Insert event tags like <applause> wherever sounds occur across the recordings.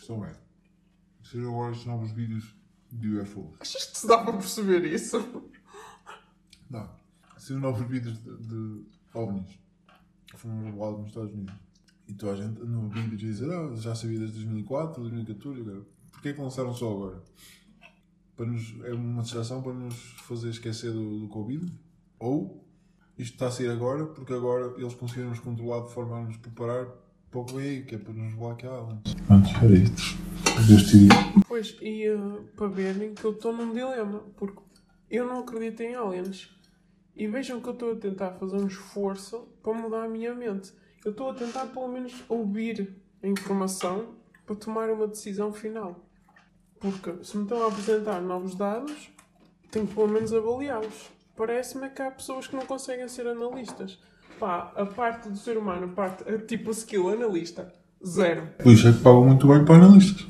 questão é. Se agora estes novos vídeos de UFOs. Achas que se dá para perceber isso? Não. Se novos vídeos de, de OVNIs que foram revelados nos Estados Unidos. E toda a gente no vídeo dizer, ah, já sabia desde 2004, 2014, agora. Porquê é que lançaram só agora? Para nos, é uma distração para nos fazer esquecer do, do Covid? Ou isto está a sair agora porque agora eles conseguiram nos controlar de forma a nos preparar para o que vem aí, que é para nos aliens. Pronto, era isto. Deste vídeo. Pois, e uh, para verem que eu estou num dilema, porque eu não acredito em aliens. E vejam que eu estou a tentar fazer um esforço para mudar a minha mente. Eu estou a tentar pelo menos ouvir a informação para tomar uma decisão final. Porque se me estão a apresentar novos dados, tenho que pelo menos avaliá-los. Parece-me que há pessoas que não conseguem ser analistas. Pá, a parte do ser humano, a parte, a tipo skill analista, zero. Por isso é que pagam muito bem para analistas.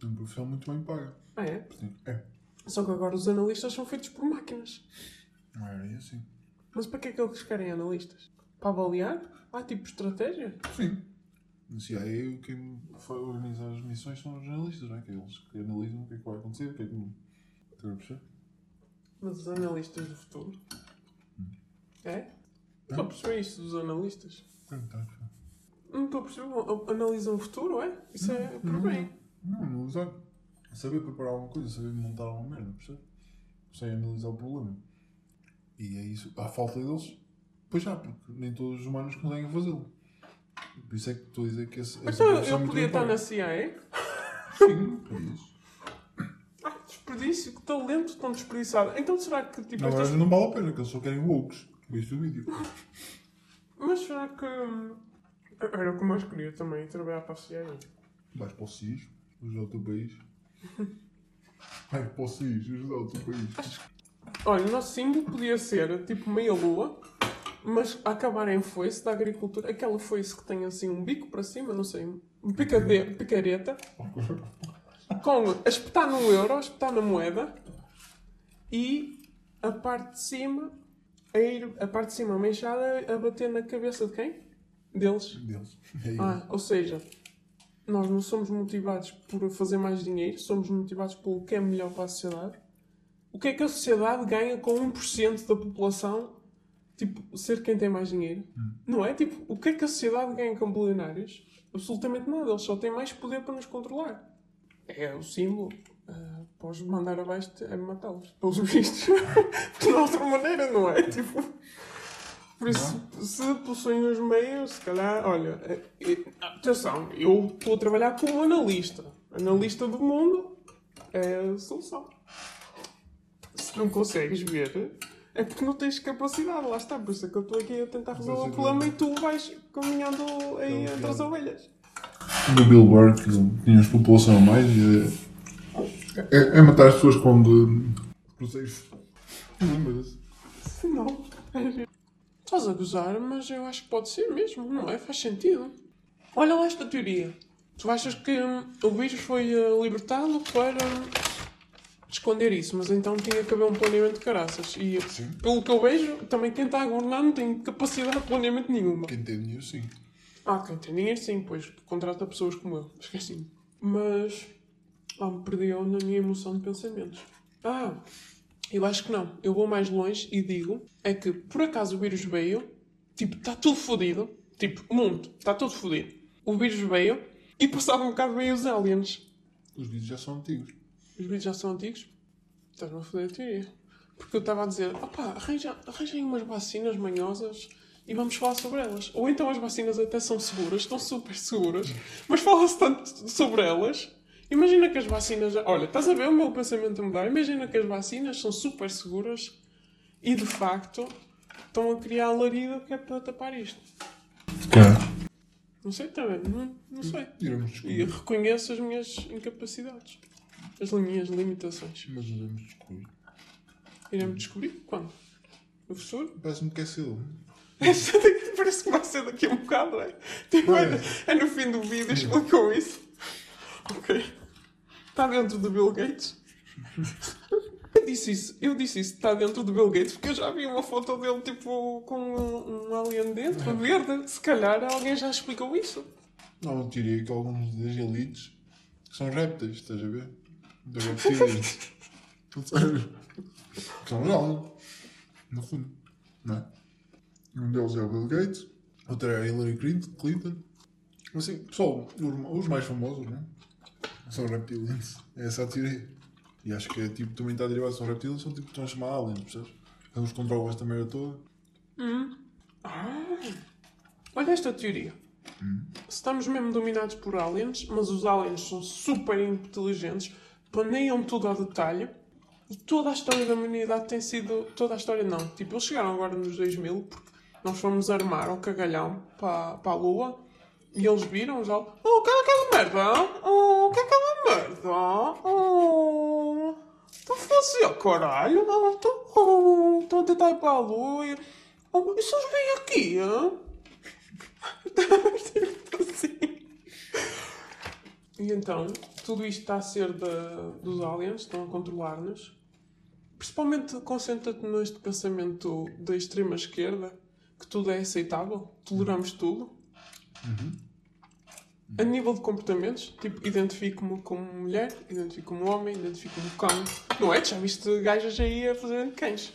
É uma profissão muito bem paga. Ah, é? Sim, é. Só que agora os analistas são feitos por máquinas. Não era assim. Mas para que é que eles querem analistas? Para avaliar? Ah, tipo estratégia? Sim. No CIA, quem fa- organiza as missões são os jornalistas, não é? Que é eles que analisam o que é que vai acontecer, o que é que não. Estás a perceber? Mas os analistas do futuro? É? Só perceber isto dos analistas? Não estou a perceber. Analisam o futuro, é? Isso é por bem. Não, analisar. Saber preparar alguma coisa, saber montar alguma merda, percebe? Sei analisar o problema. E é isso. À falta deles, pois já, porque nem todos os humanos conseguem fazê-lo. Por isso é que estou a dizer que esse. essa Então é eu podia estar na CIA? Sim, podias. Ah, desperdício, que talento tão desperdiçado. Então será que tipo Não, estas... Não vale a pena, que eles só querem wokes. Viste o vídeo. Mas será que. hum, Era o que mais queria também, trabalhar para a CIA. Vais para o SIS, ajudar o teu país. Vai para o SIS, ajudar o teu país. Olha, o nosso símbolo podia ser tipo meia lua, mas acabar em foice da agricultura. Aquela foice que tem assim um bico para cima, não sei, um picade... picareta, com a espetar no euro, a espetar na moeda e a parte de cima, a, ir, a parte de cima manchada a bater na cabeça de quem? Deles. Deles. É. Ah, ou seja, nós não somos motivados por fazer mais dinheiro, somos motivados pelo que é melhor para a sociedade. O que é que a sociedade ganha com 1% da população, tipo, ser quem tem mais dinheiro? Não é? Tipo, o que é que a sociedade ganha com bilionários? Absolutamente nada, eles só têm mais poder para nos controlar. É o símbolo. Podes mandar abaixo é matá-los. Pelos vistos. <laughs> de outra maneira, não é? Tipo. Por isso, se possuem os meios, se calhar, olha, eh, eh, atenção, eu estou a trabalhar como analista. Analista do mundo é a solução. Se não consegues ver, é porque não tens capacidade, lá está. Por isso é que eu estou aqui a tentar resolver o problema e tu vais caminhando aí entre as ovelhas. do Bill Burr, que tínhamos população a mais, e é, é, matar as pessoas com de cruzeiros. Lembra-se? Não. Estás a gozar, mas eu acho que pode ser mesmo, não é? Faz sentido. Olha lá esta teoria. Tu achas que hum, o vírus foi eh, libertado para esconder isso, mas então tinha que haver um planeamento de caraças. E Sim. pelo que eu vejo, também quem está a governar não tem capacidade de planeamento nenhuma. Quem tem dinheiro, sim. Ah, quem tem dinheiro sim, pois contrata pessoas como eu. Esqueci-me. Mas. Ah, me perdeu na minha emoção de pensamentos. Ah, eu acho que não. Eu vou mais longe e digo: é que por acaso o vírus veio, tipo, está tudo fodido. Tipo, mundo está todo fodido. O vírus veio e passado um bocado veio os aliens. Os vídeos já são antigos. Os vídeos já são antigos? Estás-me a foder a teoria. Porque eu estava a dizer, opá, arranja, arranjem umas vacinas manhosas e vamos falar sobre elas. Ou então as vacinas até são seguras, estão super seguras, mas fala-se tanto sobre elas. Imagina que as vacinas. já- Olha, estás a ver o meu pensamento a mudar? Imagina que as vacinas são super seguras e de facto estão a criar alarido que é para tapar isto. Cara, Não sei também, não, não sei. iremos E reconheço as minhas incapacidades, as minhas limitações. Mas iremos descobrir. Iremos descobrir quando? No futuro? <laughs> Parece-me que é cedo. Parece que vai ser daqui a um bocado, é? Tipo, é, é no fim do vídeo, explicou isso. Ok. Está dentro do Bill Gates? Eu disse isso, eu disse isso, está dentro do Bill Gates, porque eu já vi uma foto dele, tipo, com um, um alien dentro, verde. Se calhar alguém já explicou isso. Não, eu diria que alguns das elites São répteis, estás a ver? <laughs> Tudo sério. São aliens. No fundo. Não é? Um deles é o Bill Gates, outro é a Hillary Clint- Clinton. Assim, pessoal, os mais famosos, não é? São reptilians. É essa a teoria. E acho que é tipo, também está derivado, são reptilians, são tipo, estão a chamar aliens, percebes? Eles controlam esta merda toda. Olha esta teoria. Se estamos mesmo dominados por aliens, mas os aliens são super inteligentes, planeiam tudo ao detalhe, e toda a história da humanidade tem sido. Toda a história não. Tipo, eles chegaram agora nos 2000, porque nós fomos armar ao cagalhão para, para a Lua, e eles viram já. Oh, o que é aquela merda? Oh, o que é aquela merda? Oh. Estou a fazer, caralho. Oh, Estou oh, estou a tentar ir para a Lua. Oh, e se eles vêm aqui. E então, tudo isto está a ser da- dos aliens, estão a controlar-nos. Principalmente concentra-te neste pensamento da extrema esquerda, que tudo é aceitável, toleramos tudo. A nível de comportamentos, tipo, identifico-me como mulher, identifico-me como homem, identifico-me como cão. Não é? Já viste gajas aí a fazer cães?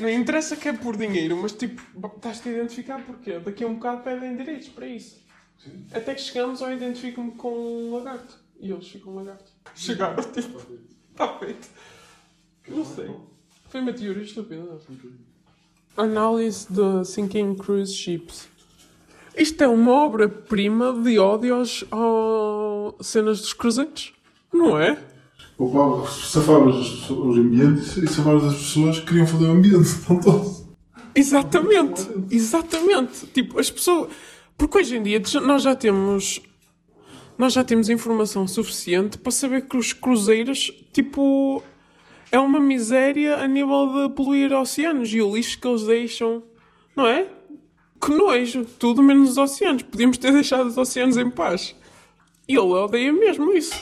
Não interessa que é por dinheiro, mas tipo, estás-te a identificar porquê? Daqui a um bocado pedem direitos para isso. Até que chegamos ao identifico-me com um lagarto. E eles ficam lagartos. Chegaram, tipo, está feito. Não sei. Foi uma teoria estúpida. é? Análise de Sinking Cruise Ships. Isto é uma obra-prima de ódios às cenas dos cruzeiros. Não é? Poupava, safavas os, os ambientes e safavas as pessoas que queriam fazer o ambiente, <laughs> não todos. Exatamente, exatamente. Tipo, as pessoas. Porque hoje em dia nós já temos. Nós já temos informação suficiente para saber que os cruzeiros, tipo. É uma miséria a nível de poluir oceanos e o lixo que eles deixam. Não é? Que nojo. Tudo menos os oceanos. Podíamos ter deixado os oceanos em paz. E ele odeia mesmo isso.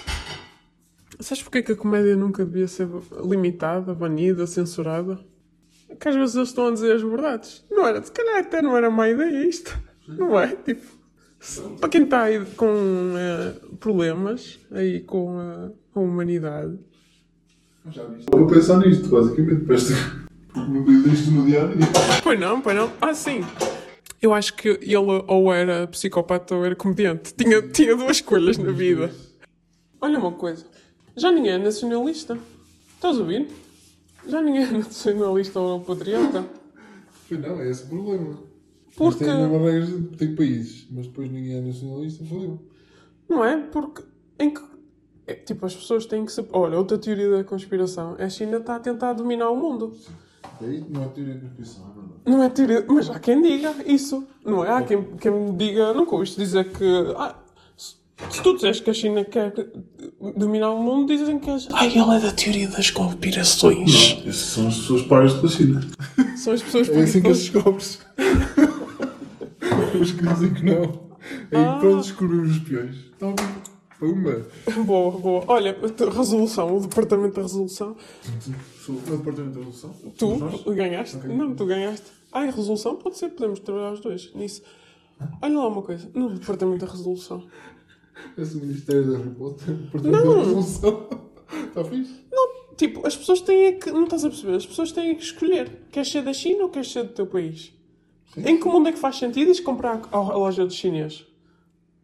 Sabes porque é que a comédia nunca devia ser limitada, banida, censurada? É que às vezes eles estão a dizer as verdades. Não era, se calhar até não era má ideia isto. Não é? Tipo, se- para quem está aí com eh, problemas aí com a, a humanidade. Vou pensar nisto, basicamente, para. <laughs> Porque não diz isto no dia. Pois não, pois não. Ah, sim. Eu acho que ele ou era psicopata ou era comediante. Tinha, tinha duas escolhas na vida. Olha uma coisa. Já ninguém é nacionalista. Estás a ouvir? Já ninguém é nacionalista ou patriota. Pois não, é esse o problema. Porque- Mas tem tem países, mas depois ninguém é nacionalista, fodeu. Não é? Porque em que. é, tipo, as pessoas têm que saber. Olha, outra teoria da conspiração. A China está a tentar dominar o mundo. Aí não é teoria de conspiração, é verdade. Não é teoria. Mas há quem diga isso. Não é? Há quem, quem me diga. Nunca ouviste dizer que. Ah, se, tu dizes que a China quer dominar o mundo, dizem que. as- Ai, ela é da teoria das conspirações. Esses são as pessoas pares da China. São as pessoas <laughs> É assim que as descobres. Os que dizem que não. É aí que pronto descobrimos os peões. Está bem. Pumba. Boa, boa. Olha, resolução, o departamento da resolução. Sou o departamento da resolução. Tu nós? ganhaste? Ok. Não, tu ganhaste. Ai, resolução pode ser, podemos trabalhar os dois nisso. Olha lá uma coisa, no departamento da resolução. <laughs> Esse Ministério da Potter. Departamento Não. da resolução. Está <laughs> fixe? Tipo, as pessoas têm é que. Não estás a perceber? As pessoas têm é que escolher. Queres ser da China ou queres ser do teu país? Em que mundo é que faz sentido ires comprar a a loja dos chineses?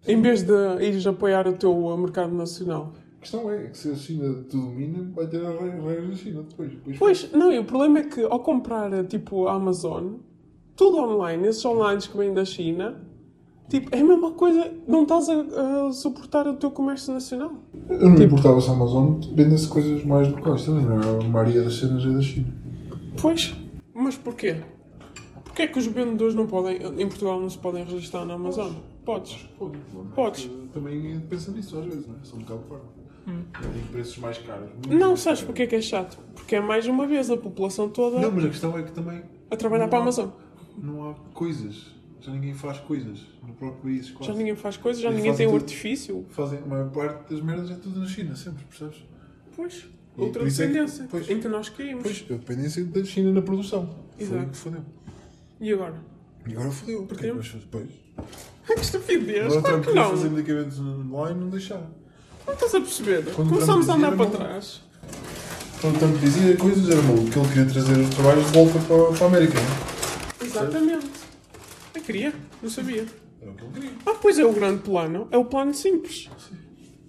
Em vez de ires apoiar o teu mercado nacional. A questão é que se a China te domina, vai ter as re- regras da China depois. depois Pois, não, e o problema é que ao comprar uh, tipo a Amazon, tudo online, esses online que vêm da China, tipo, é a mesma coisa, não estás a, a suportar o teu comércio nacional. Eu não me importava se a Amazon vendesse coisas mais locais também, é? A maioria das cenas é da China. Pois, mas porquê? Porquê é que os vendedores não podem, em Portugal não se podem registrar na Amazon? Podes. Pode, Podes. Também pensa nisso às vezes, não é? São um bocado parvo. Tem preços mais caros. Não, mais sabes caros. porquê que é chato? Porque é mais uma vez a população toda Não, mas a questão é que também a trabalhar para a Amazon. não há coisas. Já ninguém faz coisas no próprio país. Quase. Já ninguém faz coisas, já Eles ninguém tem tudo. artifício. Fazem, a maior parte das merdas é tudo na China, sempre, percebes? Pois, E outra é que- dependência pois. em que nós caímos. Pois, a dependência da China na produção. Foi Exato. o que fodeu. E agora? E agora fodeu. Porquê? Mas, Pois. <laughs> Que estupidez, Agora claro que não. fazer medicamentos online e não deixaram. Não estás a perceber? Quando Começámos a andar para trás. Quando tanto dizia coisas, era que ele queria trazer os trabalhos de volta para, para a América. não Exatamente. Eu queria, não sabia. é? Era o que ele queria. Ah, pois é o grande plano. É o plano simples.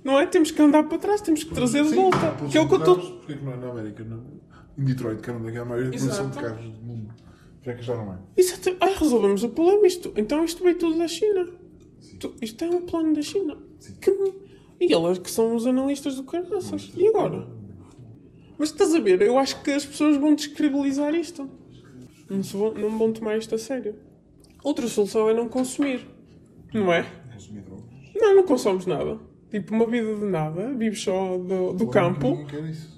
Não é? Temos que andar para trás, temos que trazer de Sim, volta. a Que é o que eu estou. Porquê que não é na América? Não? Em Detroit, que é onde é é a maior produção de carros do mundo. Já que já não é. Exato. Ah, resolvemos o problema. Isto, então isto veio tudo da China. Tu- Isto é um plano da China. Que- E elas que são os analistas do caraças. E agora? Mas estás a ver, eu acho que as pessoas vão descredibilizar isto. Não, vão, não vão tomar isto a sério. Outra solução é não consumir. Não é? Consumir drogas. Não, não consomes nada. Tipo, uma vida de nada. Vives só do, do campo.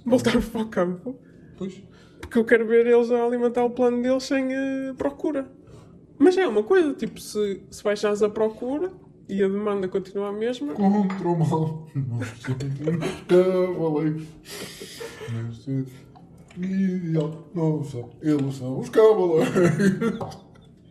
Voltarmos para o campo. Pois. Porque eu quero ver eles a alimentar o plano deles sem eh, procura. Mas é uma coisa, tipo, se, se baixares a procura e a demanda continua a mesma, Contra o mal. Nós cavaleiros. Ideal. Não são. Eles são os cavaleiros.